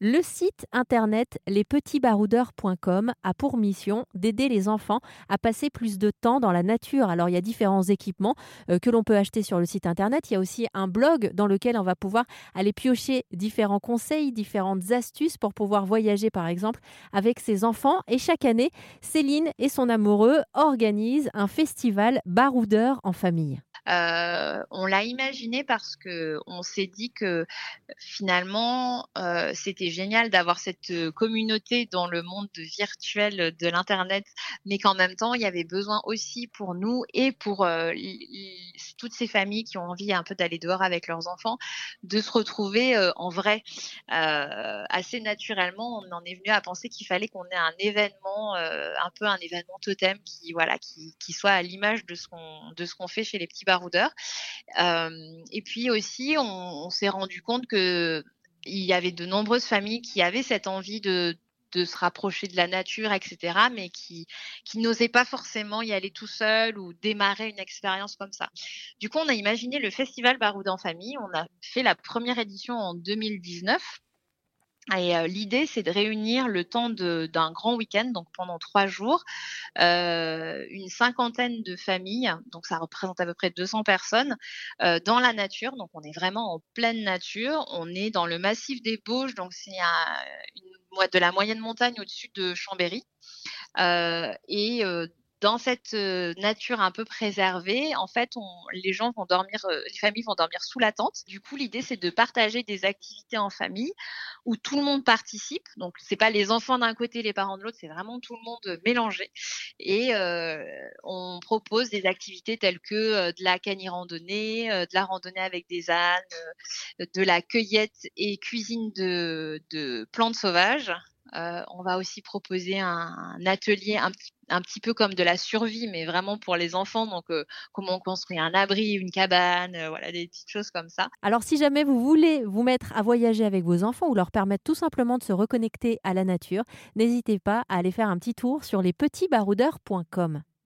Le site internet lespetitsbaroudeurs.com a pour mission d'aider les enfants à passer plus de temps dans la nature. Alors il y a différents équipements euh, que l'on peut acheter sur le site internet. Il y a aussi un blog dans lequel on va pouvoir aller piocher différents conseils, différentes astuces pour pouvoir voyager par exemple avec ses enfants. Et chaque année, Céline et son amoureux organisent un festival baroudeur en famille. Euh, on l'a imaginé parce que on s'est dit que finalement euh, c'était génial d'avoir cette communauté dans le monde virtuel de l'internet, mais qu'en même temps il y avait besoin aussi pour nous et pour euh, toutes ces familles qui ont envie un peu d'aller dehors avec leurs enfants, de se retrouver en vrai. assez naturellement, on en est venu à penser qu'il fallait qu'on ait un événement, un peu un événement totem qui voilà qui, qui soit à l'image de ce qu'on de fait chez les petits baroudeurs. et puis aussi, on, s'est rendu compte que il y avait de nombreuses familles qui avaient cette envie de, se rapprocher de la nature, etc., mais qui, qui n'osaient pas forcément y aller tout seul ou démarrer une expérience comme ça. Du coup, on a imaginé le festival Baroud en famille. On a fait la première édition en 2019. Et euh, l'idée, c'est de réunir le temps d'un grand week-end, donc pendant trois jours, euh, une cinquantaine de familles, donc ça représente à peu près 200 personnes, euh, dans la nature. Donc on est vraiment en pleine nature. On est dans le massif des Bauges, donc c'est de la moyenne montagne au-dessus de Chambéry. et dans cette nature un peu préservée, en fait, les gens vont dormir, les familles vont dormir sous la tente. Du coup, l'idée c'est de partager des activités en famille où tout le monde participe. Donc, c'est pas les enfants d'un côté, les parents de l'autre, c'est vraiment tout le monde mélangé. Et on propose des activités telles que de la cani randonnée, de la randonnée avec des ânes, de la cueillette et cuisine de, de plantes sauvages. Euh, on va aussi proposer un, atelier un petit, peu comme de la survie, mais vraiment pour les enfants. Donc, euh, comment on construit un abri, une cabane, euh, voilà, des petites choses comme ça. Alors, si jamais vous voulez vous mettre à voyager avec vos enfants ou leur permettre tout simplement de se reconnecter à la nature, n'hésitez pas à aller faire un petit tour sur lespetitsbaroudeurs.com.